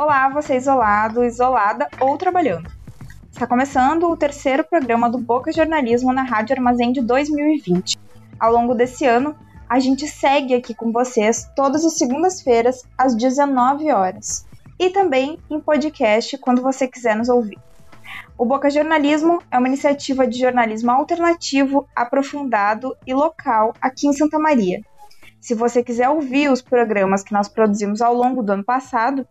Olá, você isolado, isolada ou trabalhando. Está começando o terceiro programa do Boca Jornalismo na Rádio Armazém de 2020. Ao longo desse ano, a gente segue aqui com vocês todas as segundas-feiras às 19 horas e também em podcast quando você quiser nos ouvir. O Boca Jornalismo é uma iniciativa de jornalismo alternativo, aprofundado e local aqui em Santa Maria. Se você quiser ouvir os programas que nós produzimos ao longo do ano passado,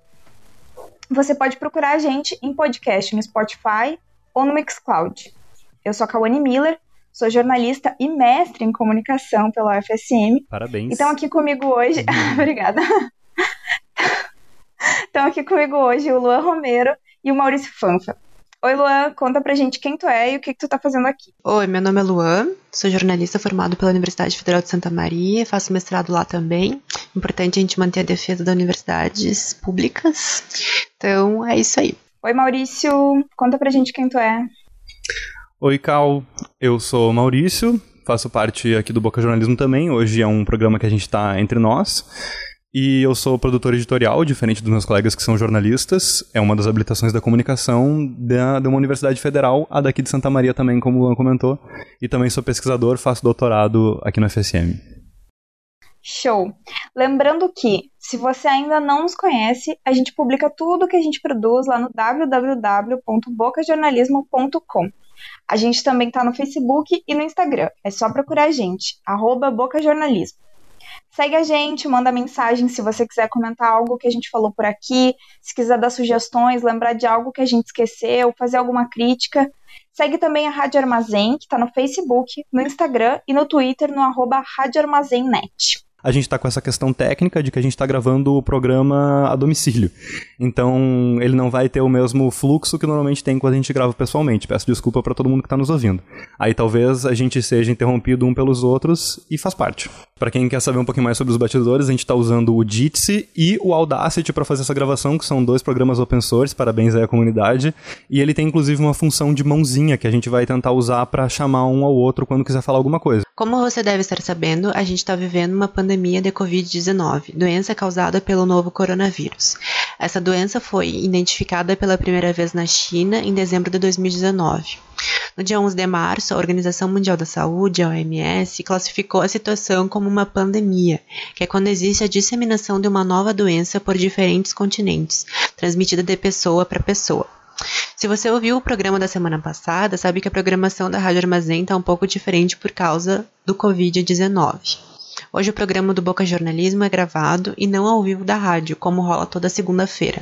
você pode procurar a gente em podcast no Spotify ou no Mixcloud. Eu sou a Kawane Miller, sou jornalista e mestre em comunicação pela UFSM. Parabéns. Então aqui comigo hoje, obrigada. Estão aqui comigo hoje o Luan Romero e o Maurício Fanfa. Oi, Luan, conta pra gente quem tu é e o que, que tu tá fazendo aqui. Oi, meu nome é Luan, sou jornalista formado pela Universidade Federal de Santa Maria, faço mestrado lá também. Importante a gente manter a defesa das universidades públicas. Então, é isso aí. Oi, Maurício, conta pra gente quem tu é. Oi, Cal, eu sou Maurício, faço parte aqui do Boca Jornalismo também. Hoje é um programa que a gente tá entre nós. E eu sou produtor editorial, diferente dos meus colegas que são jornalistas. É uma das habilitações da comunicação da, de uma universidade federal, a daqui de Santa Maria também, como o Luan comentou. E também sou pesquisador, faço doutorado aqui no FSM. Show! Lembrando que, se você ainda não nos conhece, a gente publica tudo que a gente produz lá no www.bocajornalismo.com. A gente também está no Facebook e no Instagram. É só procurar a gente, arroba Bocajornalismo. Segue a gente, manda mensagem se você quiser comentar algo que a gente falou por aqui, se quiser dar sugestões, lembrar de algo que a gente esqueceu, fazer alguma crítica. Segue também a Rádio Armazém, que está no Facebook, no Instagram e no Twitter no arroba Rádio Armazém Net a gente está com essa questão técnica de que a gente está gravando o programa a domicílio. Então, ele não vai ter o mesmo fluxo que normalmente tem quando a gente grava pessoalmente. Peço desculpa para todo mundo que está nos ouvindo. Aí talvez a gente seja interrompido um pelos outros e faz parte. Para quem quer saber um pouquinho mais sobre os batidores, a gente está usando o Jitsi e o Audacity para fazer essa gravação, que são dois programas open source, parabéns aí à comunidade. E ele tem inclusive uma função de mãozinha que a gente vai tentar usar para chamar um ao outro quando quiser falar alguma coisa. Como você deve estar sabendo, a gente está vivendo uma pandemia de Covid-19, doença causada pelo novo coronavírus. Essa doença foi identificada pela primeira vez na China em dezembro de 2019. No dia 11 de março, a Organização Mundial da Saúde, a OMS, classificou a situação como uma pandemia, que é quando existe a disseminação de uma nova doença por diferentes continentes, transmitida de pessoa para pessoa. Se você ouviu o programa da semana passada, sabe que a programação da Rádio Armazém está um pouco diferente por causa do Covid-19. Hoje o programa do Boca Jornalismo é gravado e não ao vivo da rádio, como rola toda segunda-feira.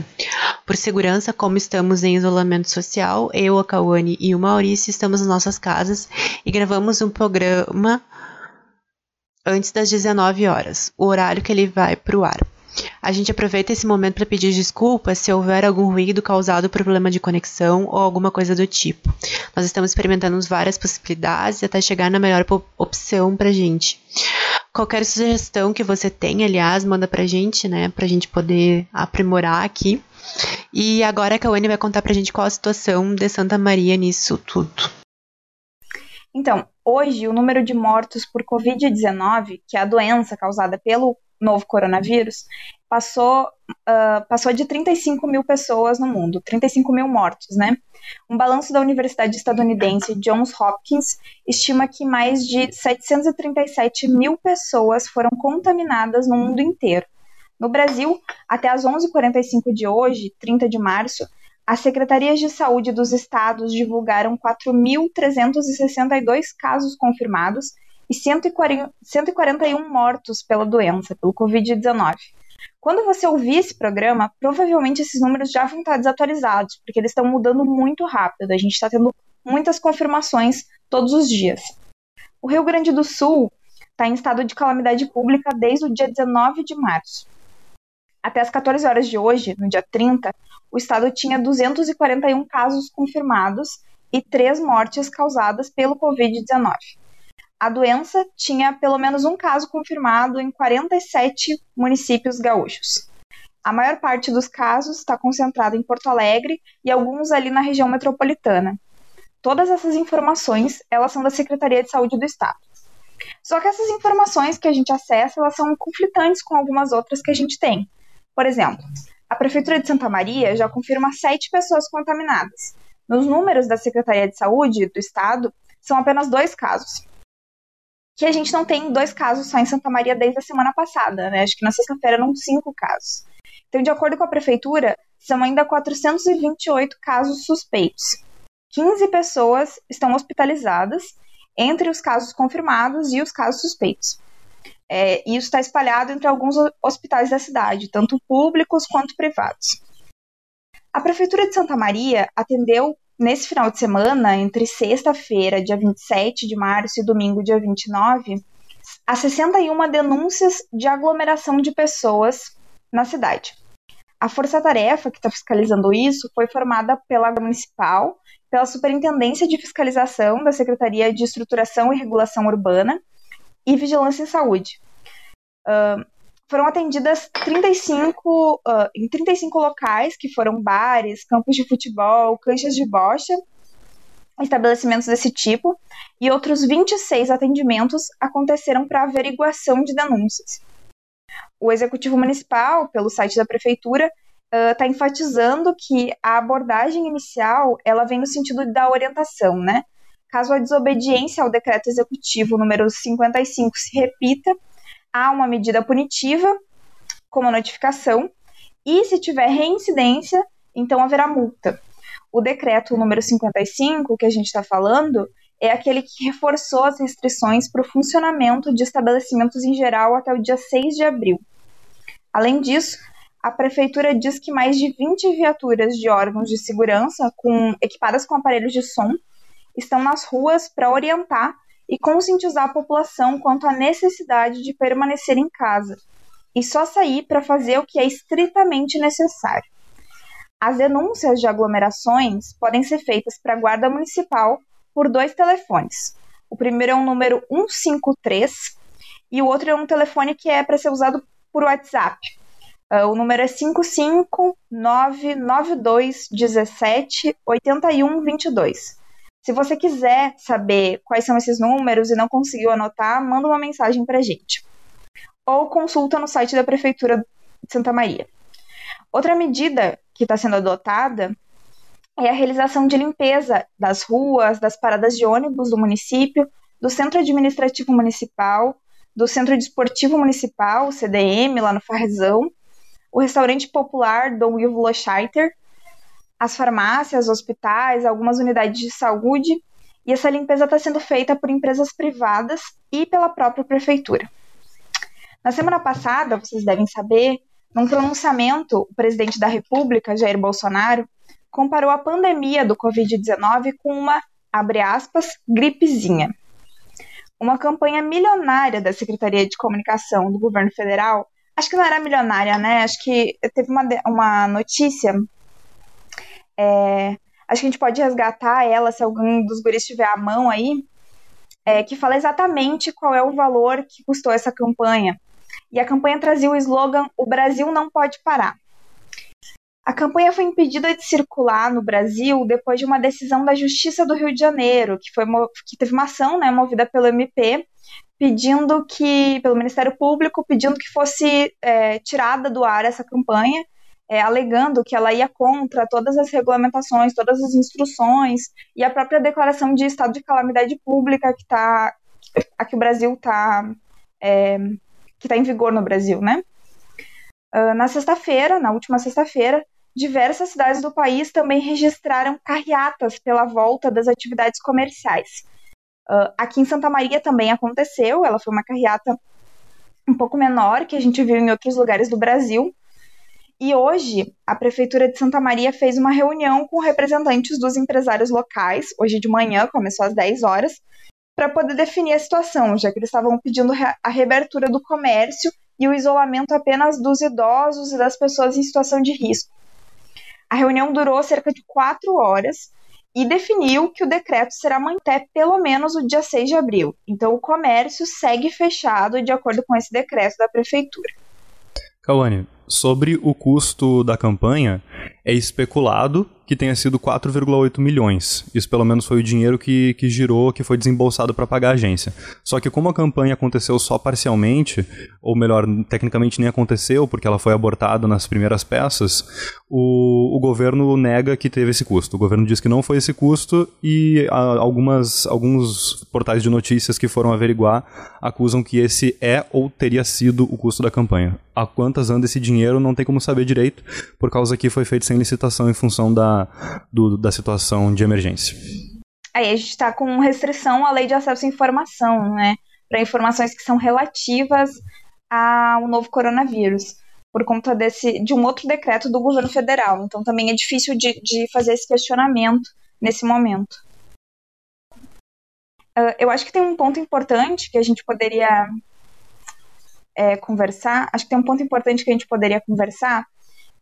Por segurança, como estamos em isolamento social, eu, a Cauane e o Maurício estamos nas nossas casas e gravamos um programa antes das 19 horas, o horário que ele vai para o ar. A gente aproveita esse momento para pedir desculpas se houver algum ruído causado por problema de conexão ou alguma coisa do tipo. Nós estamos experimentando várias possibilidades até chegar na melhor opção para gente. Qualquer sugestão que você tenha, aliás, manda pra gente, né, pra gente poder aprimorar aqui. E agora a Kawane vai contar pra gente qual a situação de Santa Maria nisso tudo. Então, hoje o número de mortos por Covid-19, que é a doença causada pelo novo coronavírus, passou, uh, passou de 35 mil pessoas no mundo, 35 mil mortos, né? Um balanço da Universidade Estadunidense Johns Hopkins estima que mais de 737 mil pessoas foram contaminadas no mundo inteiro. No Brasil, até às 11h45 de hoje, 30 de março, as secretarias de saúde dos estados divulgaram 4.362 casos confirmados e 141 mortos pela doença, pelo Covid-19. Quando você ouvir esse programa, provavelmente esses números já vão estar desatualizados, porque eles estão mudando muito rápido. A gente está tendo muitas confirmações todos os dias. O Rio Grande do Sul está em estado de calamidade pública desde o dia 19 de março. Até as 14 horas de hoje, no dia 30, o estado tinha 241 casos confirmados e três mortes causadas pelo Covid-19. A doença tinha pelo menos um caso confirmado em 47 municípios gaúchos. A maior parte dos casos está concentrada em Porto Alegre e alguns ali na região metropolitana. Todas essas informações, elas são da Secretaria de Saúde do Estado. Só que essas informações que a gente acessa, elas são conflitantes com algumas outras que a gente tem. Por exemplo, a Prefeitura de Santa Maria já confirma sete pessoas contaminadas. Nos números da Secretaria de Saúde do Estado, são apenas dois casos. Que a gente não tem dois casos só em Santa Maria desde a semana passada, né? Acho que na sexta-feira eram cinco casos. Então, de acordo com a Prefeitura, são ainda 428 casos suspeitos. 15 pessoas estão hospitalizadas entre os casos confirmados e os casos suspeitos. É, e isso está espalhado entre alguns hospitais da cidade, tanto públicos quanto privados. A Prefeitura de Santa Maria atendeu nesse final de semana, entre sexta-feira, dia 27 de março, e domingo, dia 29, a 61 denúncias de aglomeração de pessoas na cidade. A força-tarefa que está fiscalizando isso foi formada pela Municipal, pela Superintendência de Fiscalização da Secretaria de Estruturação e Regulação Urbana e Vigilância em Saúde. Uh, foram atendidas 35, uh, em 35 locais, que foram bares, campos de futebol, canchas de bocha, estabelecimentos desse tipo, e outros 26 atendimentos aconteceram para averiguação de denúncias. O Executivo Municipal, pelo site da Prefeitura, está uh, enfatizando que a abordagem inicial ela vem no sentido da orientação, né? Caso a desobediência ao decreto executivo número 55 se repita, há uma medida punitiva, como notificação, e se tiver reincidência, então haverá multa. O decreto número 55, que a gente está falando, é aquele que reforçou as restrições para o funcionamento de estabelecimentos em geral até o dia 6 de abril. Além disso, a prefeitura diz que mais de 20 viaturas de órgãos de segurança, com, equipadas com aparelhos de som, estão nas ruas para orientar e conscientizar a população quanto à necessidade de permanecer em casa e só sair para fazer o que é estritamente necessário. As denúncias de aglomerações podem ser feitas para a Guarda Municipal por dois telefones. O primeiro é um número 153 e o outro é um telefone que é para ser usado por WhatsApp. Uh, o número é 55992178122. Se você quiser saber quais são esses números e não conseguiu anotar, manda uma mensagem para a gente. Ou consulta no site da Prefeitura de Santa Maria. Outra medida que está sendo adotada é a realização de limpeza das ruas, das paradas de ônibus do município, do Centro Administrativo Municipal, do Centro Desportivo Municipal, CDM, lá no Farrezão, o Restaurante Popular Dom Ivo Loscheiter, as farmácias, hospitais, algumas unidades de saúde, e essa limpeza está sendo feita por empresas privadas e pela própria prefeitura. Na semana passada, vocês devem saber, num pronunciamento, o presidente da República, Jair Bolsonaro, comparou a pandemia do Covid-19 com uma, abre aspas, gripezinha. Uma campanha milionária da Secretaria de Comunicação do governo federal, acho que não era milionária, né? Acho que teve uma, uma notícia é, acho que a gente pode resgatar ela, se algum dos guris tiver a mão aí, é, que fala exatamente qual é o valor que custou essa campanha. E a campanha trazia o slogan O Brasil não pode parar. A campanha foi impedida de circular no Brasil depois de uma decisão da Justiça do Rio de Janeiro, que, foi, que teve uma ação né, movida pelo MP, pedindo que, pelo Ministério Público, pedindo que fosse é, tirada do ar essa campanha é, alegando que ela ia contra todas as regulamentações, todas as instruções e a própria declaração de estado de calamidade pública que está a que o Brasil está é, que está em vigor no Brasil, né? Uh, na sexta-feira, na última sexta-feira, diversas cidades do país também registraram carreatas pela volta das atividades comerciais. Uh, aqui em Santa Maria também aconteceu, ela foi uma carreata um pouco menor que a gente viu em outros lugares do Brasil, e hoje, a Prefeitura de Santa Maria fez uma reunião com representantes dos empresários locais, hoje de manhã, começou às 10 horas, para poder definir a situação, já que eles estavam pedindo a reabertura do comércio e o isolamento apenas dos idosos e das pessoas em situação de risco. A reunião durou cerca de quatro horas e definiu que o decreto será até pelo menos o dia 6 de abril. Então, o comércio segue fechado de acordo com esse decreto da prefeitura. Cauane, sobre o custo da campanha, é especulado que tenha sido 4,8 milhões. Isso pelo menos foi o dinheiro que, que girou, que foi desembolsado para pagar a agência. Só que como a campanha aconteceu só parcialmente, ou melhor, tecnicamente nem aconteceu, porque ela foi abortada nas primeiras peças, o, o governo nega que teve esse custo. O governo diz que não foi esse custo e algumas, alguns portais de notícias que foram averiguar acusam que esse é ou teria sido o custo da campanha. A quantas anda esse dinheiro não tem como saber direito, por causa que foi feito sem licitação em função da do, da situação de emergência. Aí a gente está com restrição à lei de acesso à informação, né? Para informações que são relativas ao novo coronavírus, por conta desse, de um outro decreto do governo federal. Então também é difícil de, de fazer esse questionamento nesse momento. Uh, eu acho que tem um ponto importante que a gente poderia é, conversar. Acho que tem um ponto importante que a gente poderia conversar,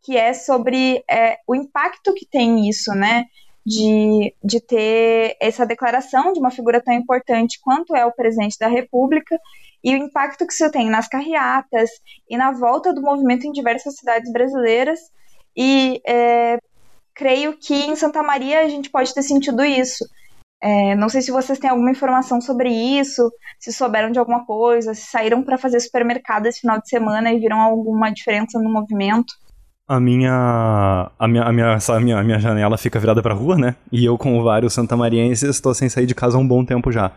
que é sobre é, o impacto que tem isso, né? De, de ter essa declaração de uma figura tão importante quanto é o presidente da República e o impacto que isso tem nas carreatas e na volta do movimento em diversas cidades brasileiras. E é, creio que em Santa Maria a gente pode ter sentido isso. É, não sei se vocês têm alguma informação sobre isso, se souberam de alguma coisa, se saíram para fazer supermercado esse final de semana e viram alguma diferença no movimento a minha a minha a minha, a minha, a minha janela fica virada para rua, né? E eu com vários santamarienses estou sem sair de casa há um bom tempo já.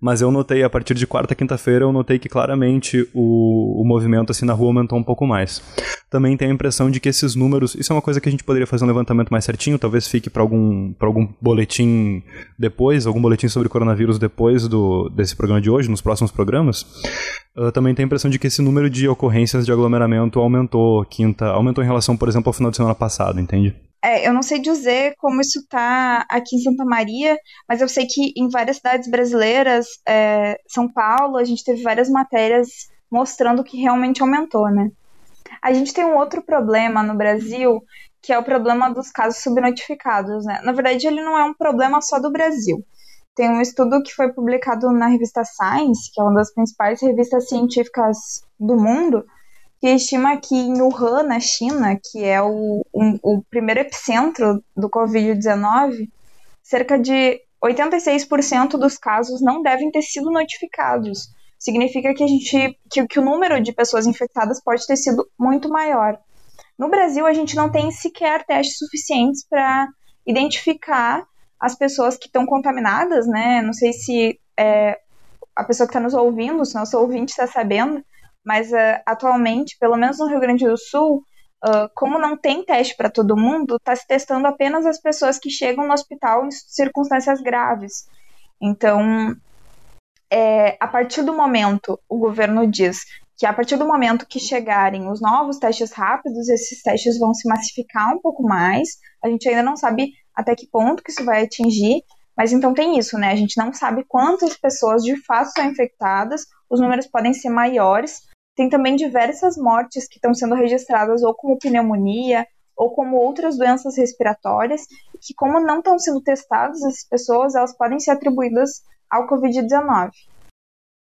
Mas eu notei a partir de quarta quinta-feira eu notei que claramente o, o movimento assim na rua aumentou um pouco mais. Também tenho a impressão de que esses números, isso é uma coisa que a gente poderia fazer um levantamento mais certinho, talvez fique para algum para algum boletim depois, algum boletim sobre coronavírus depois do desse programa de hoje, nos próximos programas. Eu também tenho a impressão de que esse número de ocorrências de aglomeramento aumentou quinta, aumentou em relação, por exemplo, ao final de semana passado, entende? É, eu não sei dizer como isso tá aqui em Santa Maria, mas eu sei que em várias cidades brasileiras, é, São Paulo, a gente teve várias matérias mostrando que realmente aumentou, né? A gente tem um outro problema no Brasil, que é o problema dos casos subnotificados, né? Na verdade, ele não é um problema só do Brasil. Tem um estudo que foi publicado na revista Science, que é uma das principais revistas científicas do mundo, que estima que em Wuhan, na China, que é o, um, o primeiro epicentro do Covid-19, cerca de 86% dos casos não devem ter sido notificados. Significa que, a gente, que, que o número de pessoas infectadas pode ter sido muito maior. No Brasil, a gente não tem sequer testes suficientes para identificar as pessoas que estão contaminadas, né? Não sei se é, a pessoa que está nos ouvindo, se nosso ouvinte está sabendo, mas uh, atualmente, pelo menos no Rio Grande do Sul, uh, como não tem teste para todo mundo, está se testando apenas as pessoas que chegam no hospital em circunstâncias graves. Então, é, a partir do momento, o governo diz que a partir do momento que chegarem os novos testes rápidos, esses testes vão se massificar um pouco mais. A gente ainda não sabe até que ponto que isso vai atingir, mas então tem isso, né? A gente não sabe quantas pessoas de fato são infectadas, os números podem ser maiores. Tem também diversas mortes que estão sendo registradas ou como pneumonia ou como outras doenças respiratórias, que como não estão sendo testadas essas pessoas, elas podem ser atribuídas ao Covid-19.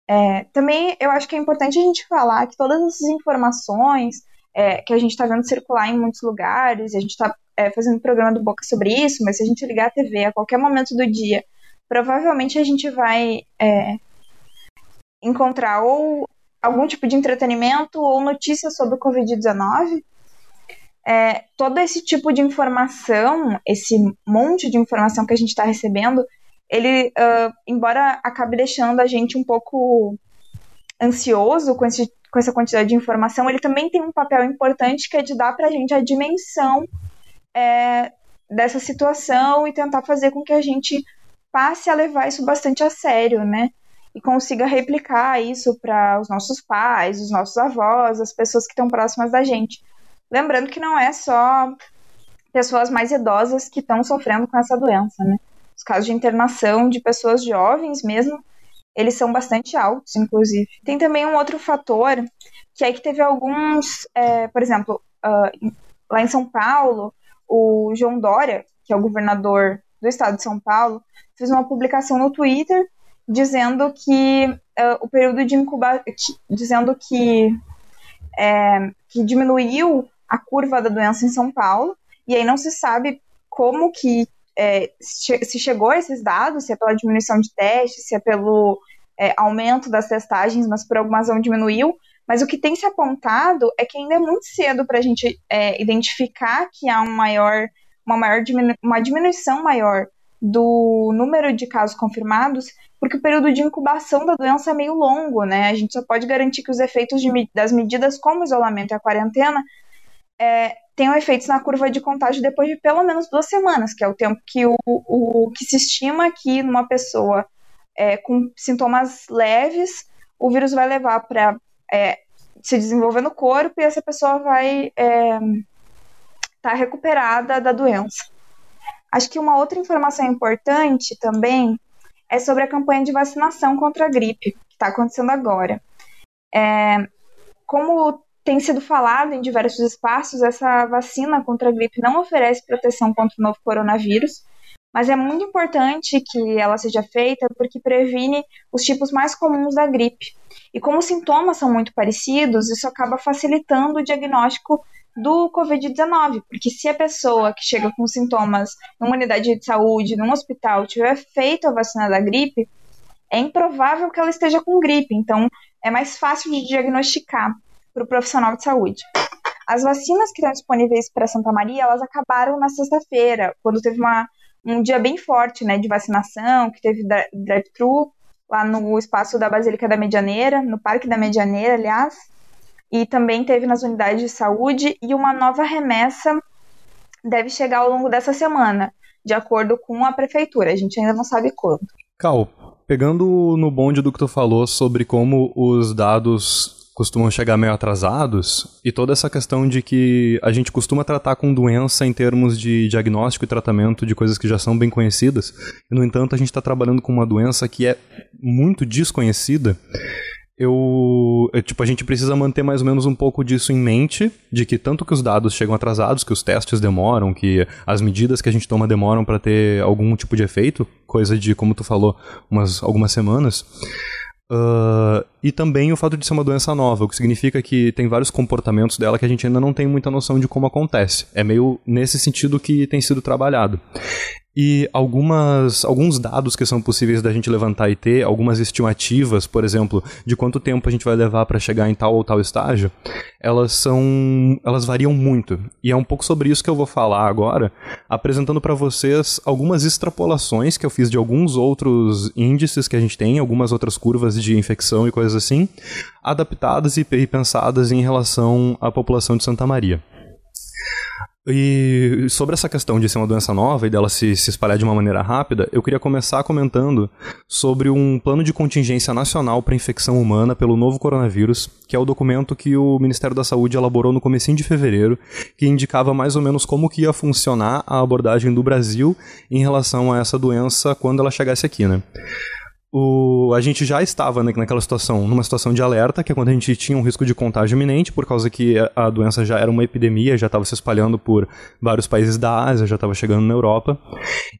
É, também eu acho que é importante a gente falar que todas essas informações é, que a gente está vendo circular em muitos lugares, a gente está é, fazendo programa do Boca sobre isso, mas se a gente ligar a TV a qualquer momento do dia, provavelmente a gente vai é, encontrar ou algum tipo de entretenimento ou notícias sobre o Covid-19. É, todo esse tipo de informação, esse monte de informação que a gente está recebendo, ele, uh, embora acabe deixando a gente um pouco ansioso com, esse, com essa quantidade de informação, ele também tem um papel importante que é de dar para a gente a dimensão é, dessa situação e tentar fazer com que a gente passe a levar isso bastante a sério, né? E consiga replicar isso para os nossos pais, os nossos avós, as pessoas que estão próximas da gente. Lembrando que não é só pessoas mais idosas que estão sofrendo com essa doença, né? Os casos de internação de pessoas jovens mesmo, eles são bastante altos, inclusive. Tem também um outro fator, que é que teve alguns, é, por exemplo, uh, lá em São Paulo, o João Dória, que é o governador do estado de São Paulo, fez uma publicação no Twitter dizendo que uh, o período de incubação, dizendo que, é, que diminuiu a curva da doença em São Paulo, e aí não se sabe como que é, se chegou a esses dados, se é pela diminuição de testes, se é pelo é, aumento das testagens, mas por alguma razão diminuiu. Mas o que tem se apontado é que ainda é muito cedo para a gente é, identificar que há um maior, uma, maior diminu uma diminuição maior do número de casos confirmados, porque o período de incubação da doença é meio longo, né? A gente só pode garantir que os efeitos de, das medidas como isolamento e a quarentena é, tenham efeitos na curva de contágio depois de pelo menos duas semanas, que é o tempo que o, o que se estima que numa pessoa é, com sintomas leves o vírus vai levar para é, se desenvolver no corpo e essa pessoa vai estar é, tá recuperada da doença. Acho que uma outra informação importante também é sobre a campanha de vacinação contra a gripe, que está acontecendo agora. É, como tem sido falado em diversos espaços, essa vacina contra a gripe não oferece proteção contra o novo coronavírus, mas é muito importante que ela seja feita porque previne os tipos mais comuns da gripe. E como os sintomas são muito parecidos, isso acaba facilitando o diagnóstico do Covid-19, porque se a pessoa que chega com sintomas numa unidade de saúde, num hospital, tiver feito a vacina da gripe, é improvável que ela esteja com gripe, então é mais fácil de diagnosticar para o profissional de saúde. As vacinas que estão disponíveis para Santa Maria, elas acabaram na sexta-feira, quando teve uma, um dia bem forte, né, de vacinação, que teve drive-thru lá no espaço da Basílica da Medianeira, no Parque da Medianeira, aliás, e também teve nas unidades de saúde e uma nova remessa deve chegar ao longo dessa semana, de acordo com a prefeitura. A gente ainda não sabe quando. Cal, pegando no bonde do que tu falou sobre como os dados costumam chegar meio atrasados e toda essa questão de que a gente costuma tratar com doença em termos de diagnóstico e tratamento de coisas que já são bem conhecidas, e no entanto a gente está trabalhando com uma doença que é muito desconhecida eu, eu, tipo, a gente precisa manter mais ou menos um pouco disso em mente, de que tanto que os dados chegam atrasados, que os testes demoram, que as medidas que a gente toma demoram para ter algum tipo de efeito, coisa de, como tu falou, umas algumas semanas. Uh, e também o fato de ser uma doença nova, o que significa que tem vários comportamentos dela que a gente ainda não tem muita noção de como acontece. É meio nesse sentido que tem sido trabalhado e algumas, alguns dados que são possíveis da gente levantar e ter, algumas estimativas, por exemplo, de quanto tempo a gente vai levar para chegar em tal ou tal estágio, elas são, elas variam muito. E é um pouco sobre isso que eu vou falar agora, apresentando para vocês algumas extrapolações que eu fiz de alguns outros índices que a gente tem, algumas outras curvas de infecção e coisas assim, adaptadas e pensadas em relação à população de Santa Maria. E sobre essa questão de ser uma doença nova e dela se, se espalhar de uma maneira rápida, eu queria começar comentando sobre um plano de contingência nacional para infecção humana pelo novo coronavírus, que é o documento que o Ministério da Saúde elaborou no comecinho de fevereiro, que indicava mais ou menos como que ia funcionar a abordagem do Brasil em relação a essa doença quando ela chegasse aqui, né? O, a gente já estava né, naquela situação, numa situação de alerta, que é quando a gente tinha um risco de contágio iminente, por causa que a, a doença já era uma epidemia, já estava se espalhando por vários países da Ásia, já estava chegando na Europa.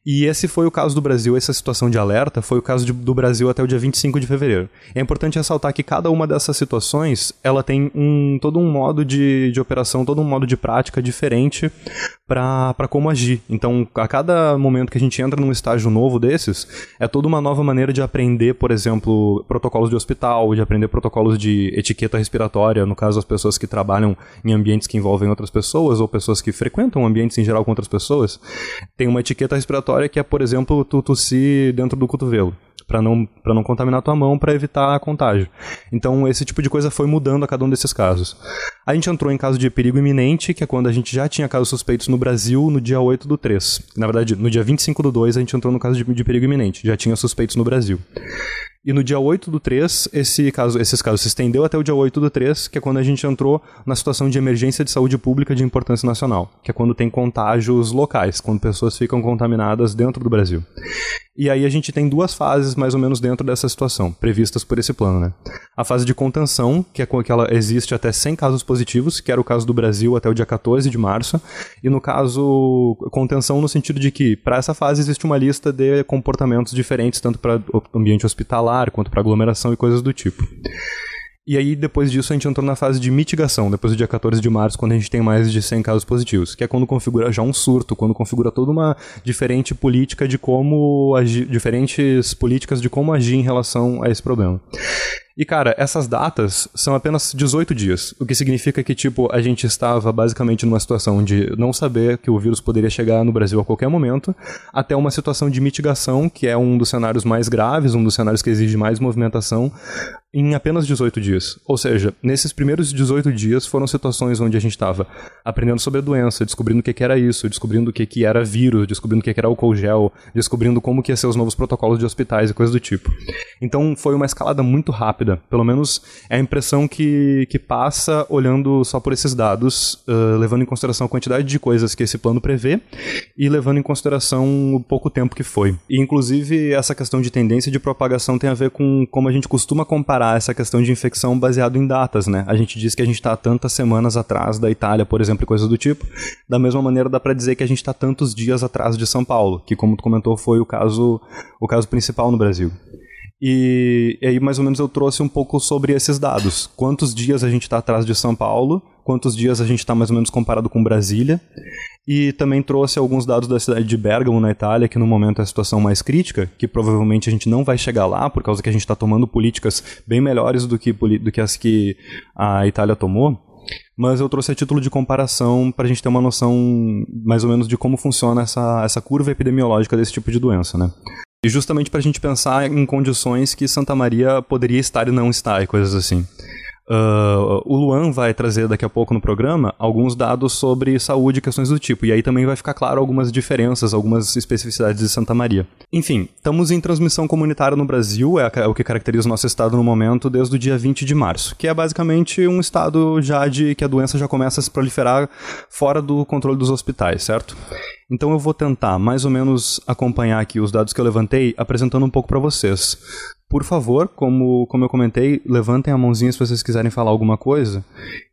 E esse foi o caso do Brasil, essa situação de alerta foi o caso de, do Brasil até o dia 25 de fevereiro. É importante ressaltar que cada uma dessas situações, ela tem um, todo um modo de, de operação, todo um modo de prática diferente para como agir. Então, a cada momento que a gente entra num estágio novo desses, é toda uma nova maneira de aprender, por exemplo, protocolos de hospital, de aprender protocolos de etiqueta respiratória, no caso, as pessoas que trabalham em ambientes que envolvem outras pessoas, ou pessoas que frequentam ambientes em geral com outras pessoas. Tem uma etiqueta respiratória que é, por exemplo, tu tossir dentro do cotovelo para não, para não contaminar tua mão, para evitar contágio. Então, esse tipo de coisa foi mudando a cada um desses casos. A gente entrou em caso de perigo iminente, que é quando a gente já tinha casos suspeitos no Brasil no dia 8 do 3. Na verdade, no dia 25 do 2, a gente entrou no caso de, de perigo iminente, já tinha suspeitos no Brasil. E no dia 8 do 3, esse caso, esses casos se estendeu até o dia 8 do 3, que é quando a gente entrou na situação de emergência de saúde pública de importância nacional, que é quando tem contágios locais, quando pessoas ficam contaminadas dentro do Brasil. E aí a gente tem duas fases mais ou menos dentro dessa situação, previstas por esse plano, né? A fase de contenção, que é com que ela existe até 100 casos positivos, que era o caso do Brasil até o dia 14 de março, e no caso contenção no sentido de que para essa fase existe uma lista de comportamentos diferentes tanto para o ambiente hospitalar quanto para aglomeração e coisas do tipo. E aí, depois disso, a gente entrou na fase de mitigação, depois do dia 14 de março, quando a gente tem mais de 100 casos positivos, que é quando configura já um surto, quando configura toda uma diferente política de como agir, diferentes políticas de como agir em relação a esse problema. E, cara, essas datas são apenas 18 dias, o que significa que, tipo, a gente estava basicamente numa situação de não saber que o vírus poderia chegar no Brasil a qualquer momento, até uma situação de mitigação, que é um dos cenários mais graves, um dos cenários que exige mais movimentação, em apenas 18 dias. Ou seja, nesses primeiros 18 dias foram situações onde a gente estava aprendendo sobre a doença, descobrindo o que, que era isso, descobrindo o que, que era vírus, descobrindo o que, que era álcool gel, descobrindo como que ia ser os novos protocolos de hospitais e coisas do tipo. Então foi uma escalada muito rápida, pelo menos é a impressão que, que passa olhando só por esses dados, uh, levando em consideração a quantidade de coisas que esse plano prevê e levando em consideração o pouco tempo que foi. E inclusive essa questão de tendência de propagação tem a ver com como a gente costuma comparar essa questão de infecção baseado em datas, né? A gente diz que a gente está tantas semanas atrás da Itália, por exemplo, e coisas do tipo. Da mesma maneira, dá para dizer que a gente está tantos dias atrás de São Paulo, que, como tu comentou, foi o caso, o caso principal no Brasil. E, e, aí, mais ou menos, eu trouxe um pouco sobre esses dados. Quantos dias a gente está atrás de São Paulo, quantos dias a gente está mais ou menos comparado com Brasília. E também trouxe alguns dados da cidade de Bergamo, na Itália, que no momento é a situação mais crítica, que provavelmente a gente não vai chegar lá, por causa que a gente está tomando políticas bem melhores do que, do que as que a Itália tomou mas eu trouxe a título de comparação para a gente ter uma noção mais ou menos de como funciona essa, essa curva epidemiológica desse tipo de doença, né? E justamente para a gente pensar em condições que Santa Maria poderia estar e não estar, e coisas assim. Uh, o Luan vai trazer daqui a pouco no programa alguns dados sobre saúde e questões do tipo, e aí também vai ficar claro algumas diferenças, algumas especificidades de Santa Maria. Enfim, estamos em transmissão comunitária no Brasil, é, é o que caracteriza o nosso estado no momento desde o dia 20 de março, que é basicamente um estado já de que a doença já começa a se proliferar fora do controle dos hospitais, certo? Então eu vou tentar mais ou menos acompanhar aqui os dados que eu levantei, apresentando um pouco para vocês. Por favor, como, como eu comentei, levantem a mãozinha se vocês quiserem falar alguma coisa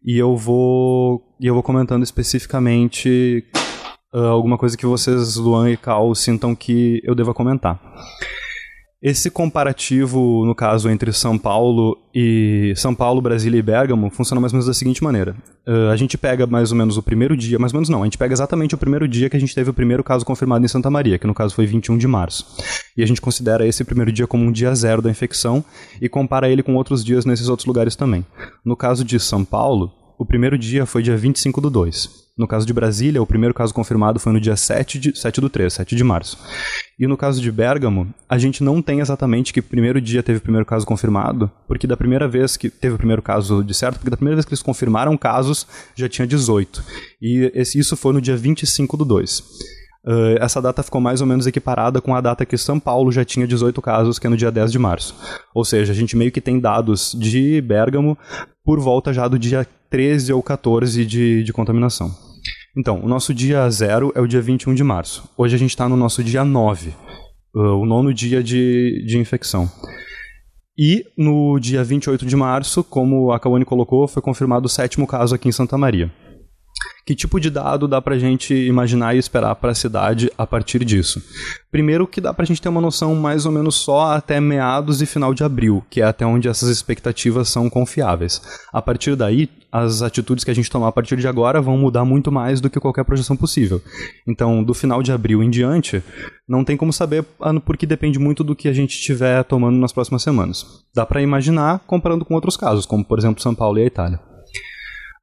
e eu vou e eu vou comentando especificamente uh, alguma coisa que vocês, Luan e Cal, sintam que eu deva comentar. Esse comparativo, no caso, entre São Paulo e São Paulo, Brasília e Bergamo, funciona mais ou menos da seguinte maneira. Uh, a gente pega mais ou menos o primeiro dia, mais ou menos não, a gente pega exatamente o primeiro dia que a gente teve o primeiro caso confirmado em Santa Maria, que no caso foi 21 de março. E a gente considera esse primeiro dia como um dia zero da infecção e compara ele com outros dias nesses outros lugares também. No caso de São Paulo, o primeiro dia foi dia 25 do 2. No caso de Brasília, o primeiro caso confirmado foi no dia 7, de, 7 do 3, 7 de março. E no caso de Bergamo, a gente não tem exatamente que primeiro dia teve o primeiro caso confirmado, porque da primeira vez que teve o primeiro caso de certo, porque da primeira vez que eles confirmaram casos, já tinha 18. E esse, isso foi no dia 25 do 2. Uh, essa data ficou mais ou menos equiparada com a data que São Paulo já tinha 18 casos, que é no dia 10 de março. Ou seja, a gente meio que tem dados de Bergamo por volta já do dia 13 ou 14 de, de contaminação. Então, o nosso dia zero é o dia 21 de março. Hoje a gente está no nosso dia 9, uh, o nono dia de, de infecção. E no dia 28 de março, como a Kawane colocou, foi confirmado o sétimo caso aqui em Santa Maria. Que tipo de dado dá para a gente imaginar e esperar para a cidade a partir disso? Primeiro que dá para a gente ter uma noção mais ou menos só até meados e final de abril, que é até onde essas expectativas são confiáveis. A partir daí, as atitudes que a gente tomar a partir de agora vão mudar muito mais do que qualquer projeção possível. Então, do final de abril em diante, não tem como saber, ah, porque depende muito do que a gente estiver tomando nas próximas semanas. Dá para imaginar comparando com outros casos, como por exemplo São Paulo e a Itália.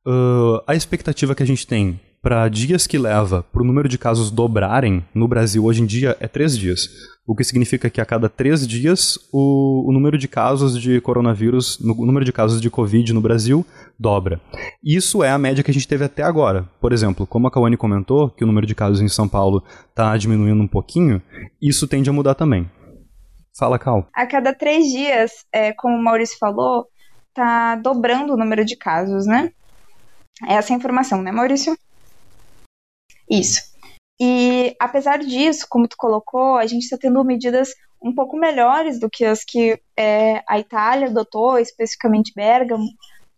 Uh, a expectativa que a gente tem para dias que leva para o número de casos dobrarem no Brasil hoje em dia é três dias. O que significa que a cada três dias o, o número de casos de coronavírus, no, o número de casos de Covid no Brasil dobra. Isso é a média que a gente teve até agora. Por exemplo, como a Kawane comentou, que o número de casos em São Paulo está diminuindo um pouquinho, isso tende a mudar também. Fala, Cal. A cada três dias, é, como o Maurício falou, tá dobrando o número de casos, né? Essa é a informação, né, Maurício? Isso. E apesar disso, como tu colocou, a gente está tendo medidas um pouco melhores do que as que é, a Itália adotou, especificamente Bergamo.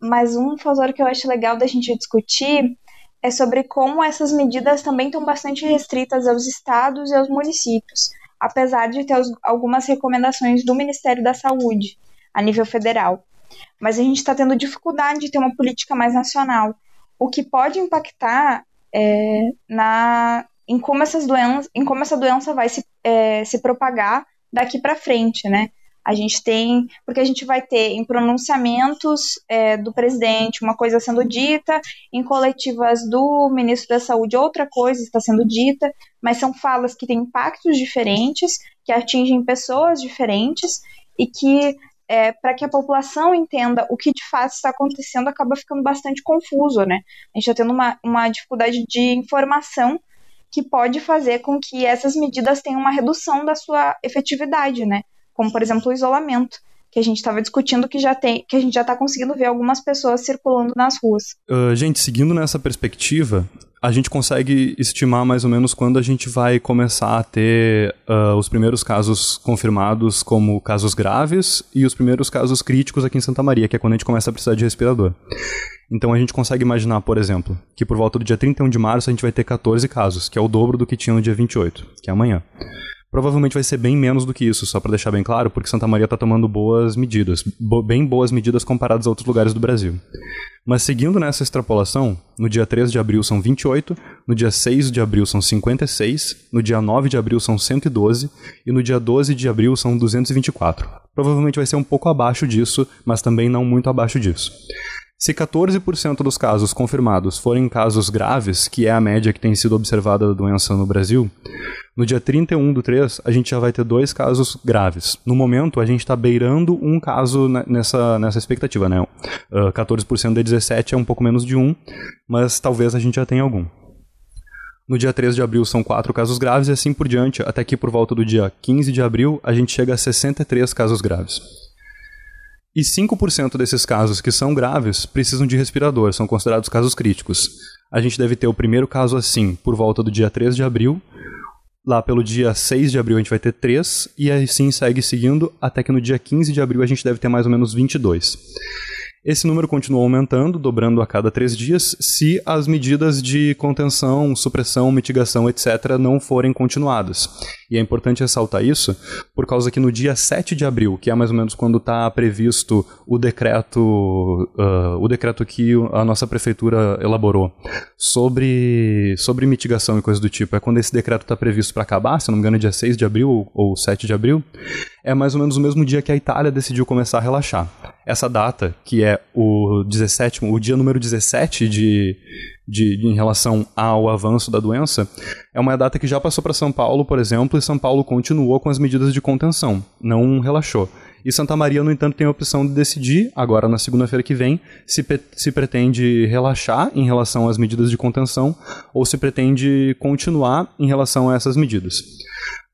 Mas um fator que eu acho legal da gente discutir é sobre como essas medidas também estão bastante restritas aos estados e aos municípios, apesar de ter algumas recomendações do Ministério da Saúde a nível federal. Mas a gente está tendo dificuldade de ter uma política mais nacional, o que pode impactar é, na, em, como essas doenças, em como essa doença vai se, é, se propagar daqui para frente, né? A gente tem, porque a gente vai ter em pronunciamentos é, do presidente uma coisa sendo dita, em coletivas do ministro da Saúde outra coisa está sendo dita, mas são falas que têm impactos diferentes, que atingem pessoas diferentes e que é, para que a população entenda o que de fato está acontecendo, acaba ficando bastante confuso, né? A gente está tendo uma, uma dificuldade de informação que pode fazer com que essas medidas tenham uma redução da sua efetividade, né? Como, por exemplo, o isolamento, que a gente estava discutindo que já tem, que a gente já está conseguindo ver algumas pessoas circulando nas ruas. Uh, gente, seguindo nessa perspectiva, a gente consegue estimar mais ou menos quando a gente vai começar a ter uh, os primeiros casos confirmados como casos graves e os primeiros casos críticos aqui em Santa Maria, que é quando a gente começa a precisar de respirador. Então a gente consegue imaginar, por exemplo, que por volta do dia 31 de março a gente vai ter 14 casos, que é o dobro do que tinha no dia 28, que é amanhã. Provavelmente vai ser bem menos do que isso, só para deixar bem claro, porque Santa Maria está tomando boas medidas, bo bem boas medidas comparadas a outros lugares do Brasil. Mas seguindo nessa extrapolação, no dia 3 de abril são 28, no dia 6 de abril são 56, no dia 9 de abril são 112 e no dia 12 de abril são 224. Provavelmente vai ser um pouco abaixo disso, mas também não muito abaixo disso. Se 14% dos casos confirmados forem casos graves, que é a média que tem sido observada da doença no Brasil, no dia 31 do 3, a gente já vai ter dois casos graves. No momento, a gente está beirando um caso nessa, nessa expectativa, né? Uh, 14% de 17 é um pouco menos de um, mas talvez a gente já tenha algum. No dia 3 de abril são quatro casos graves e assim por diante, até que por volta do dia 15 de abril a gente chega a 63 casos graves. E 5% desses casos que são graves precisam de respirador, são considerados casos críticos. A gente deve ter o primeiro caso assim por volta do dia 3 de abril. Lá pelo dia 6 de abril a gente vai ter 3, e assim segue seguindo, até que no dia 15 de abril a gente deve ter mais ou menos 22. Esse número continua aumentando, dobrando a cada três dias, se as medidas de contenção, supressão, mitigação, etc., não forem continuadas. E é importante ressaltar isso, por causa que no dia 7 de abril, que é mais ou menos quando está previsto o decreto, uh, o decreto que a nossa prefeitura elaborou sobre, sobre mitigação e coisas do tipo, é quando esse decreto está previsto para acabar, se não me engano, é dia 6 de abril ou 7 de abril, é mais ou menos o mesmo dia que a Itália decidiu começar a relaxar. Essa data, que é o 17, o dia número 17 de, de, de, em relação ao avanço da doença, é uma data que já passou para São Paulo, por exemplo, e São Paulo continuou com as medidas de contenção, não relaxou. E Santa Maria, no entanto, tem a opção de decidir, agora na segunda-feira que vem, se, se pretende relaxar em relação às medidas de contenção ou se pretende continuar em relação a essas medidas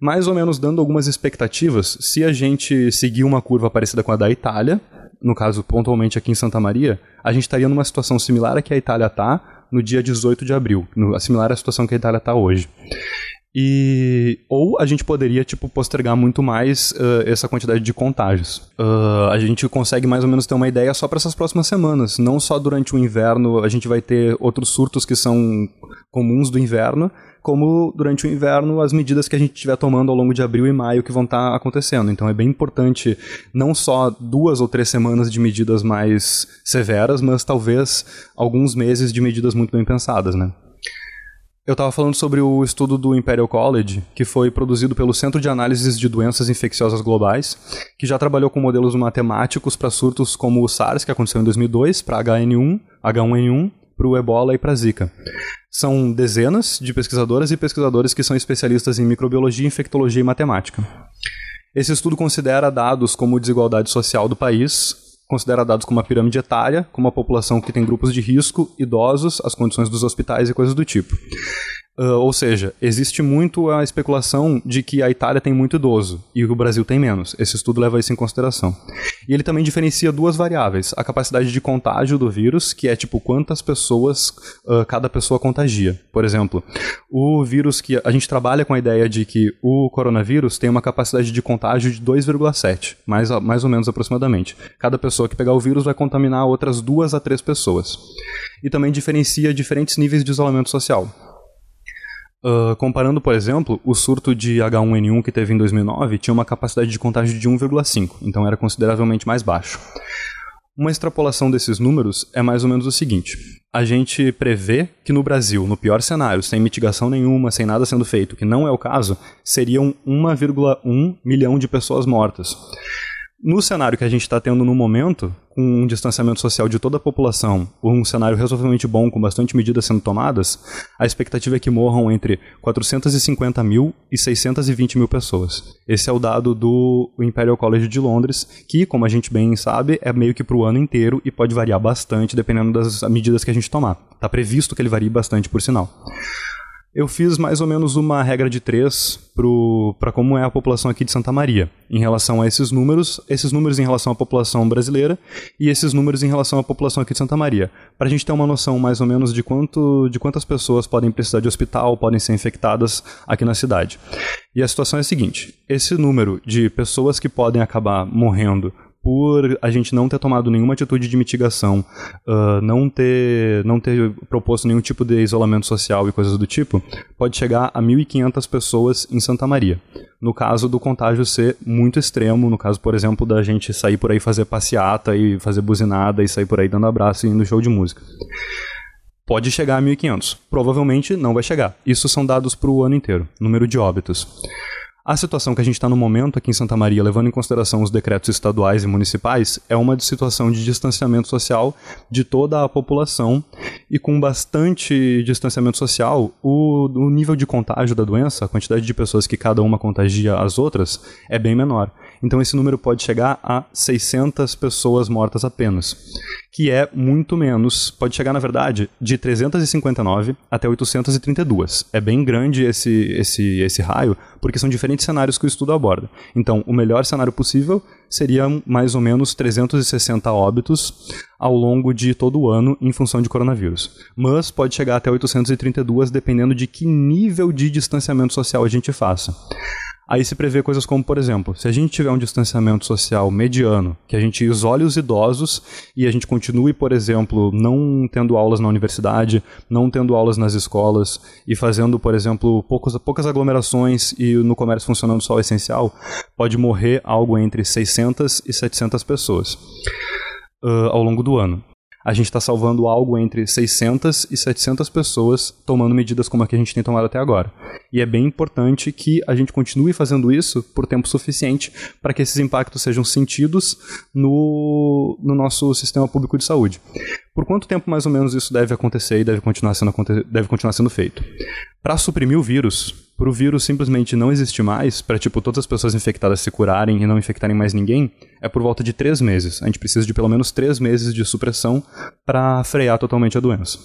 mais ou menos dando algumas expectativas, se a gente seguir uma curva parecida com a da Itália, no caso pontualmente aqui em Santa Maria, a gente estaria numa situação similar a que a Itália está no dia 18 de abril, similar à situação que a Itália está hoje. E ou a gente poderia tipo postergar muito mais uh, essa quantidade de contágios. Uh, a gente consegue mais ou menos ter uma ideia só para essas próximas semanas. Não só durante o inverno a gente vai ter outros surtos que são comuns do inverno, como durante o inverno as medidas que a gente estiver tomando ao longo de abril e maio que vão estar tá acontecendo. Então é bem importante não só duas ou três semanas de medidas mais severas, mas talvez alguns meses de medidas muito bem pensadas, né? Eu estava falando sobre o estudo do Imperial College, que foi produzido pelo Centro de Análises de Doenças Infecciosas Globais, que já trabalhou com modelos matemáticos para surtos como o SARS, que aconteceu em 2002, para HN1, H1N1, para o ebola e para a zika. São dezenas de pesquisadoras e pesquisadores que são especialistas em microbiologia, infectologia e matemática. Esse estudo considera dados como desigualdade social do país, considera dados como a pirâmide etária, como a população que tem grupos de risco, idosos, as condições dos hospitais e coisas do tipo. Uh, ou seja, existe muito a especulação de que a Itália tem muito idoso e o Brasil tem menos. Esse estudo leva isso em consideração. E ele também diferencia duas variáveis: a capacidade de contágio do vírus, que é tipo quantas pessoas uh, cada pessoa contagia. Por exemplo, o vírus que a gente trabalha com a ideia de que o coronavírus tem uma capacidade de contágio de 2,7, mais, mais ou menos aproximadamente. Cada pessoa que pegar o vírus vai contaminar outras duas a três pessoas. E também diferencia diferentes níveis de isolamento social. Uh, comparando, por exemplo, o surto de H1N1 que teve em 2009 tinha uma capacidade de contágio de 1,5, então era consideravelmente mais baixo. Uma extrapolação desses números é mais ou menos o seguinte: a gente prevê que no Brasil, no pior cenário, sem mitigação nenhuma, sem nada sendo feito, que não é o caso, seriam 1,1 milhão de pessoas mortas. No cenário que a gente está tendo no momento, com um distanciamento social de toda a população, um cenário razoavelmente bom, com bastante medidas sendo tomadas, a expectativa é que morram entre 450 mil e 620 mil pessoas. Esse é o dado do Imperial College de Londres, que, como a gente bem sabe, é meio que para o ano inteiro e pode variar bastante dependendo das medidas que a gente tomar. Está previsto que ele varie bastante, por sinal. Eu fiz mais ou menos uma regra de três para como é a população aqui de Santa Maria, em relação a esses números, esses números em relação à população brasileira e esses números em relação à população aqui de Santa Maria, para a gente ter uma noção mais ou menos de, quanto, de quantas pessoas podem precisar de hospital, podem ser infectadas aqui na cidade. E a situação é a seguinte: esse número de pessoas que podem acabar morrendo por a gente não ter tomado nenhuma atitude de mitigação, uh, não, ter, não ter proposto nenhum tipo de isolamento social e coisas do tipo, pode chegar a 1.500 pessoas em Santa Maria. No caso do contágio ser muito extremo, no caso, por exemplo, da gente sair por aí fazer passeata e fazer buzinada e sair por aí dando abraço e indo show de música. Pode chegar a 1.500. Provavelmente não vai chegar. Isso são dados para o ano inteiro, número de óbitos. A situação que a gente está no momento aqui em Santa Maria, levando em consideração os decretos estaduais e municipais, é uma situação de distanciamento social de toda a população e com bastante distanciamento social, o, o nível de contágio da doença, a quantidade de pessoas que cada uma contagia as outras, é bem menor. Então esse número pode chegar a 600 pessoas mortas apenas, que é muito menos, pode chegar na verdade de 359 até 832. É bem grande esse esse esse raio, porque são diferentes cenários que o estudo aborda. Então, o melhor cenário possível seria mais ou menos 360 óbitos ao longo de todo o ano em função de coronavírus. Mas pode chegar até 832 dependendo de que nível de distanciamento social a gente faça. Aí se prevê coisas como, por exemplo, se a gente tiver um distanciamento social mediano, que a gente isole os idosos e a gente continue, por exemplo, não tendo aulas na universidade, não tendo aulas nas escolas e fazendo, por exemplo, poucos, poucas aglomerações e no comércio funcionando só o essencial, pode morrer algo entre 600 e 700 pessoas. Uh, ao longo do ano a gente está salvando algo entre 600 e 700 pessoas tomando medidas como a que a gente tem tomado até agora. E é bem importante que a gente continue fazendo isso por tempo suficiente para que esses impactos sejam sentidos no, no nosso sistema público de saúde. Por quanto tempo mais ou menos isso deve acontecer e deve continuar sendo, deve continuar sendo feito? Para suprimir o vírus, para o vírus simplesmente não existir mais, para tipo todas as pessoas infectadas se curarem e não infectarem mais ninguém, é por volta de três meses. A gente precisa de pelo menos três meses de supressão para frear totalmente a doença.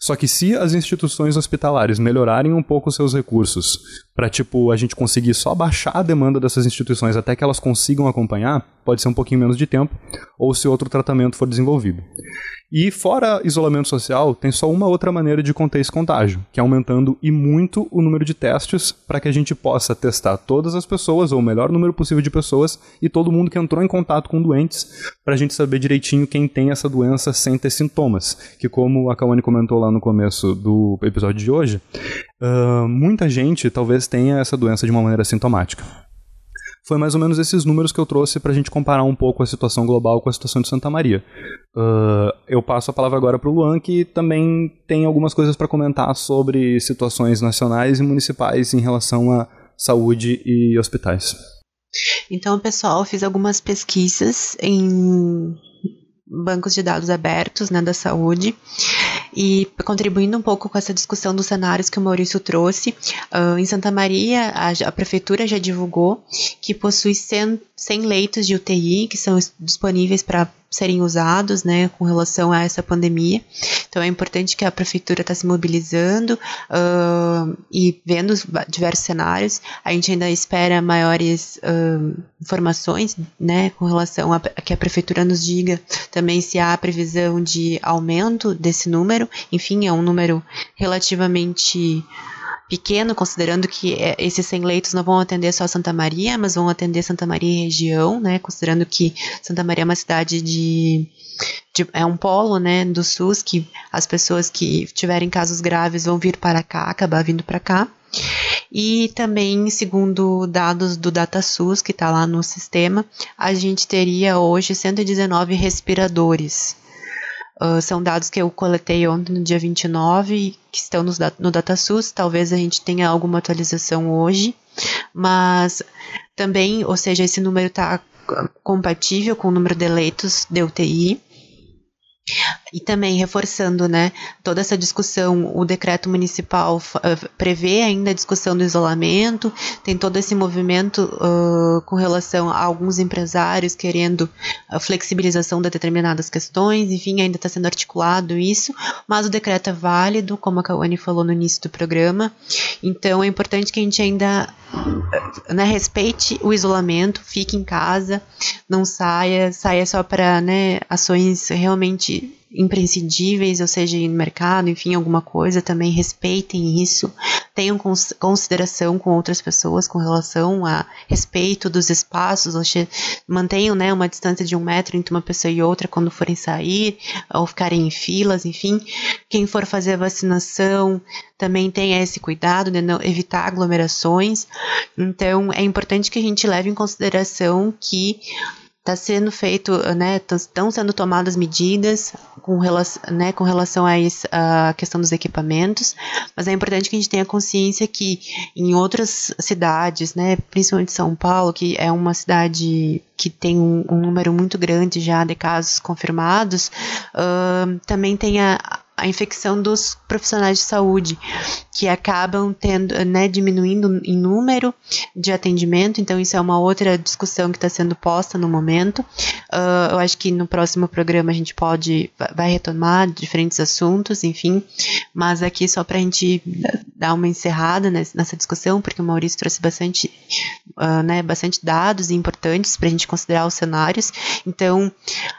Só que se as instituições hospitalares melhorarem um pouco seus recursos, para tipo a gente conseguir só baixar a demanda dessas instituições até que elas consigam acompanhar, pode ser um pouquinho menos de tempo, ou se outro tratamento for desenvolvido. E fora isolamento social, tem só uma outra maneira de conter esse contágio, que é aumentando e muito o número de testes para que a gente possa testar todas as pessoas, ou o melhor número possível de pessoas, e todo mundo que entrou em contato com doentes, para a gente saber direitinho quem tem essa doença sem ter sintomas. Que como a Kawane comentou lá no começo do episódio de hoje, uh, muita gente talvez tenha essa doença de uma maneira sintomática foi mais ou menos esses números que eu trouxe para a gente comparar um pouco a situação global com a situação de Santa Maria. Uh, eu passo a palavra agora para o Luan, que também tem algumas coisas para comentar sobre situações nacionais e municipais em relação à saúde e hospitais. Então, pessoal, fiz algumas pesquisas em bancos de dados abertos né, da saúde e contribuindo um pouco com essa discussão dos cenários que o Maurício trouxe, uh, em Santa Maria, a, a, prefeitura já divulgou que possui 100, 100 leitos de UTI que são disponíveis para serem usados, né, com relação a essa pandemia. Então é importante que a prefeitura está se mobilizando uh, e vendo diversos cenários. A gente ainda espera maiores uh, informações, né, com relação a, a que a prefeitura nos diga também se há previsão de aumento desse número. Enfim, é um número relativamente pequeno, considerando que é, esses 100 leitos não vão atender só Santa Maria, mas vão atender Santa Maria e região, né, considerando que Santa Maria é uma cidade de, de, é um polo, né, do SUS, que as pessoas que tiverem casos graves vão vir para cá, acabar vindo para cá. E também, segundo dados do DataSUS, que está lá no sistema, a gente teria hoje 119 respiradores Uh, são dados que eu coletei ontem, no dia 29, que estão no, DataSUS. Talvez a gente tenha alguma atualização hoje, mas também, ou seja, esse número está compatível com o número de eleitos de UTI. E também reforçando, né, toda essa discussão, o decreto municipal uh, prevê ainda a discussão do isolamento, tem todo esse movimento uh, com relação a alguns empresários querendo a flexibilização de determinadas questões, enfim, ainda está sendo articulado isso, mas o decreto é válido, como a Kawane falou no início do programa, então é importante que a gente ainda né, respeite o isolamento, fique em casa, não saia, saia só para né, ações realmente imprescindíveis, ou seja, no mercado, enfim, alguma coisa, também respeitem isso, tenham cons consideração com outras pessoas com relação a respeito dos espaços, mantenham né, uma distância de um metro entre uma pessoa e outra quando forem sair, ou ficarem em filas, enfim. Quem for fazer a vacinação também tenha esse cuidado de não evitar aglomerações. Então, é importante que a gente leve em consideração que está sendo feito, né, estão sendo tomadas medidas com relação, né, com relação a isso, a questão dos equipamentos, mas é importante que a gente tenha consciência que em outras cidades, né, principalmente São Paulo, que é uma cidade que tem um, um número muito grande já de casos confirmados, uh, também tem a, a infecção dos profissionais de saúde, que acabam tendo, né, diminuindo em número de atendimento, então isso é uma outra discussão que está sendo posta no momento. Uh, eu acho que no próximo programa a gente pode, vai retomar diferentes assuntos, enfim, mas aqui só para a gente dar uma encerrada nessa discussão, porque o Maurício trouxe bastante, uh, né, bastante dados importantes para a gente considerar os cenários, então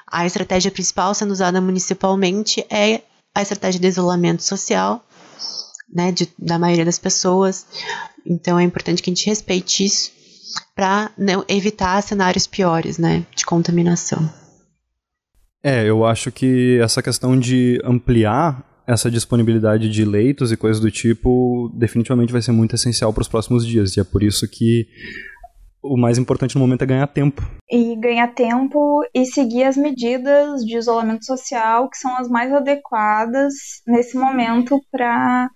a estratégia principal sendo usada municipalmente é a estratégia de isolamento social, né, de, da maioria das pessoas. Então é importante que a gente respeite isso para evitar cenários piores, né, de contaminação. É, eu acho que essa questão de ampliar essa disponibilidade de leitos e coisas do tipo definitivamente vai ser muito essencial para os próximos dias. E é por isso que o mais importante no momento é ganhar tempo. E ganhar tempo e seguir as medidas de isolamento social que são as mais adequadas nesse momento para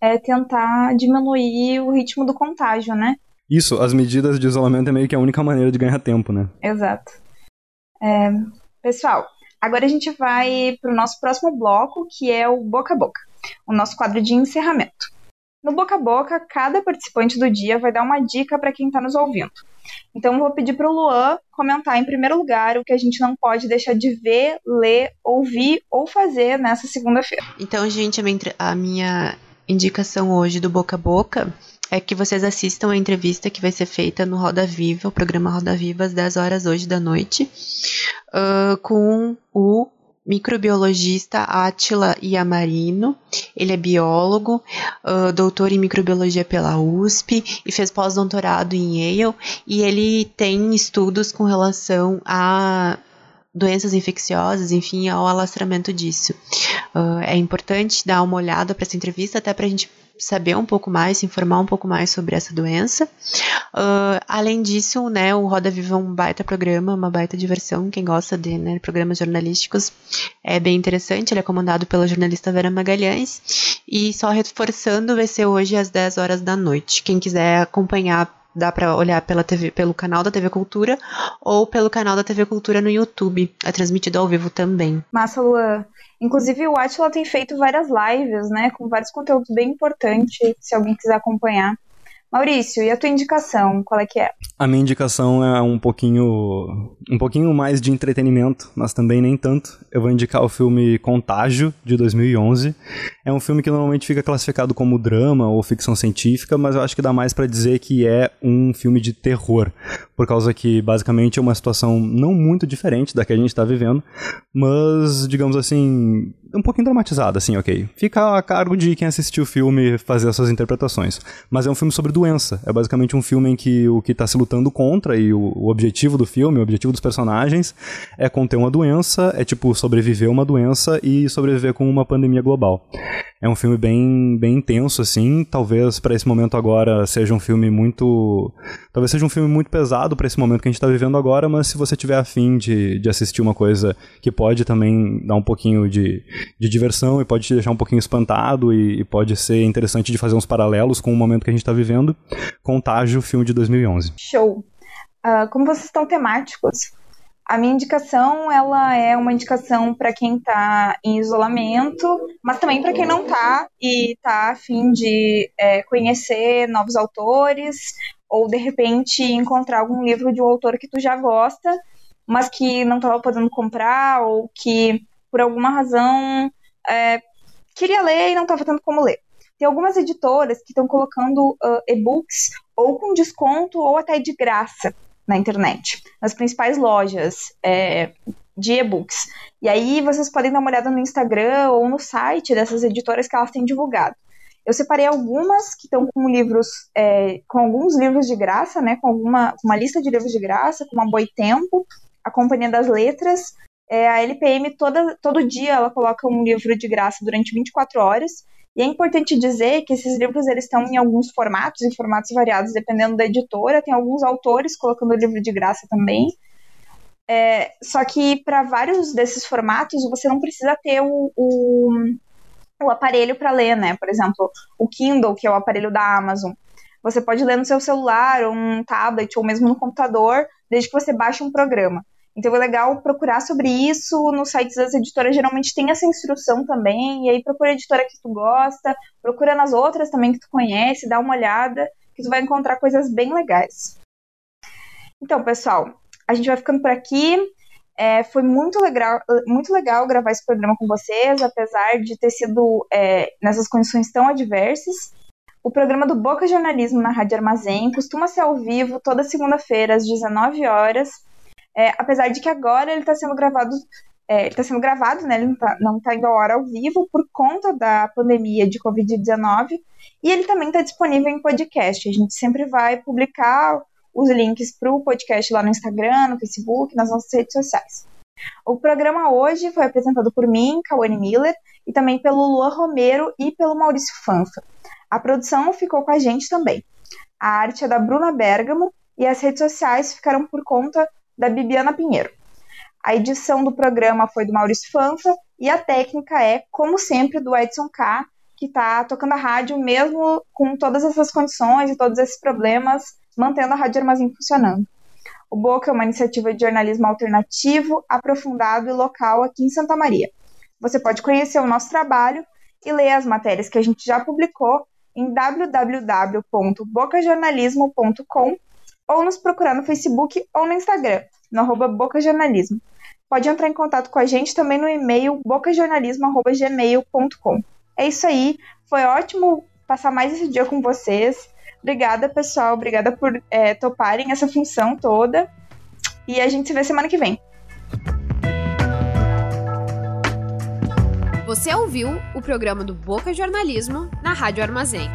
é, tentar diminuir o ritmo do contágio, né? Isso, as medidas de isolamento é meio que a única maneira de ganhar tempo, né? Exato. É, pessoal, agora a gente vai para o nosso próximo bloco, que é o Boca a Boca, o nosso quadro de encerramento. No boca a boca, cada participante do dia vai dar uma dica para quem está nos ouvindo. Então, vou pedir para o Luan comentar, em primeiro lugar, o que a gente não pode deixar de ver, ler, ouvir ou fazer nessa segunda-feira. Então, gente, a minha indicação hoje do Boca a Boca é que vocês assistam a entrevista que vai ser feita no Roda Viva, o programa Roda Viva, às 10 horas hoje da noite, uh, com o microbiologista Átila Iamarino. Ele é biólogo, uh, doutor em microbiologia pela USP e fez pós-doutorado em Yale. E ele tem estudos com relação a doenças infecciosas, enfim, ao alastramento disso. Uh, é importante dar uma olhada para essa entrevista, até para a gente saber um pouco mais, se informar um pouco mais sobre essa doença. Uh, além disso, né, o Roda Viva é um baita programa, uma baita diversão. Quem gosta de né, programas jornalísticos é bem interessante. Ele é comandado pela jornalista Vera Magalhães. E só reforçando, vai ser hoje às 10 horas da noite. Quem quiser acompanhar dá para olhar pela TV, pelo canal da TV Cultura ou pelo canal da TV Cultura no YouTube. É transmitido ao vivo também. Massa, Luan. Inclusive, o Atila tem feito várias lives, né, com vários conteúdos bem importantes, se alguém quiser acompanhar. Maurício, e a tua indicação, qual é que é? A minha indicação é um pouquinho um pouquinho mais de entretenimento, mas também nem tanto. Eu vou indicar o filme Contágio de 2011. É um filme que normalmente fica classificado como drama ou ficção científica, mas eu acho que dá mais para dizer que é um filme de terror, por causa que basicamente é uma situação não muito diferente da que a gente está vivendo, mas digamos assim, um pouquinho dramatizada, assim, ok. Fica a cargo de quem assistiu o filme fazer as suas interpretações. Mas é um filme sobre doença. É basicamente um filme em que o que está se lutando contra e o, o, objetivo do filme, o objetivo dos personagens é conter uma doença, é tipo sobreviver a uma doença e sobreviver com uma pandemia global. É um filme bem, bem intenso, assim. Talvez para esse momento agora seja um filme muito. Talvez seja um filme muito pesado para esse momento que a gente está vivendo agora, mas se você tiver afim de, de assistir uma coisa que pode também dar um pouquinho de, de diversão e pode te deixar um pouquinho espantado e, e pode ser interessante de fazer uns paralelos com o momento que a gente está vivendo, Contágio, filme de 2011. Show! Uh, como vocês estão temáticos, a minha indicação, ela é uma indicação para quem está em isolamento, mas também para quem não está e está a fim de é, conhecer novos autores ou de repente encontrar algum livro de um autor que tu já gosta, mas que não estava podendo comprar ou que por alguma razão é, queria ler e não estava tendo como ler. Tem algumas editoras que estão colocando uh, e-books ou com desconto ou até de graça na internet, nas principais lojas é, de e-books. E aí vocês podem dar uma olhada no Instagram ou no site dessas editoras que elas têm divulgado. Eu separei algumas que estão com livros, é, com alguns livros de graça, né, com alguma, uma lista de livros de graça, como a Boitempo, a Companhia das Letras. É, a LPM toda, todo dia ela coloca um livro de graça durante 24 horas. E é importante dizer que esses livros eles estão em alguns formatos, em formatos variados, dependendo da editora. Tem alguns autores colocando o livro de graça também. É, só que para vários desses formatos você não precisa ter o, o, o aparelho para ler, né? Por exemplo, o Kindle, que é o aparelho da Amazon. Você pode ler no seu celular, ou um tablet, ou mesmo no computador, desde que você baixe um programa. Então é legal procurar sobre isso nos sites das editoras, geralmente tem essa instrução também, e aí procura a editora que tu gosta, procura nas outras também que tu conhece, dá uma olhada, que tu vai encontrar coisas bem legais. Então, pessoal, a gente vai ficando por aqui. É, foi muito legal, muito legal gravar esse programa com vocês, apesar de ter sido é, nessas condições tão adversas. O programa do Boca Jornalismo na Rádio Armazém costuma ser ao vivo toda segunda-feira às 19 horas é, apesar de que agora ele está sendo gravado, é, está sendo gravado, né? Ele não está tá indo a hora ao vivo por conta da pandemia de Covid-19. E ele também está disponível em podcast. A gente sempre vai publicar os links para o podcast lá no Instagram, no Facebook, nas nossas redes sociais. O programa hoje foi apresentado por mim, Kawane Miller, e também pelo Luan Romero e pelo Maurício Fanfa. A produção ficou com a gente também. A arte é da Bruna Bergamo e as redes sociais ficaram por conta da Bibiana Pinheiro. A edição do programa foi do Maurício Fanfa e a técnica é, como sempre, do Edson K, que está tocando a rádio mesmo com todas essas condições e todos esses problemas, mantendo a Rádio Armazém funcionando. O Boca é uma iniciativa de jornalismo alternativo, aprofundado e local aqui em Santa Maria. Você pode conhecer o nosso trabalho e ler as matérias que a gente já publicou em www.bocajornalismo.com ou nos procurar no Facebook ou no Instagram, no arroba bocajornalismo. Pode entrar em contato com a gente também no e-mail bocajornalismo.gmail.com. É isso aí, foi ótimo passar mais esse dia com vocês. Obrigada, pessoal, obrigada por é, toparem essa função toda. E a gente se vê semana que vem. Você ouviu o programa do Boca Jornalismo na Rádio Armazém.